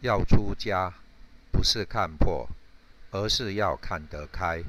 要出家不是看破而是要看得开。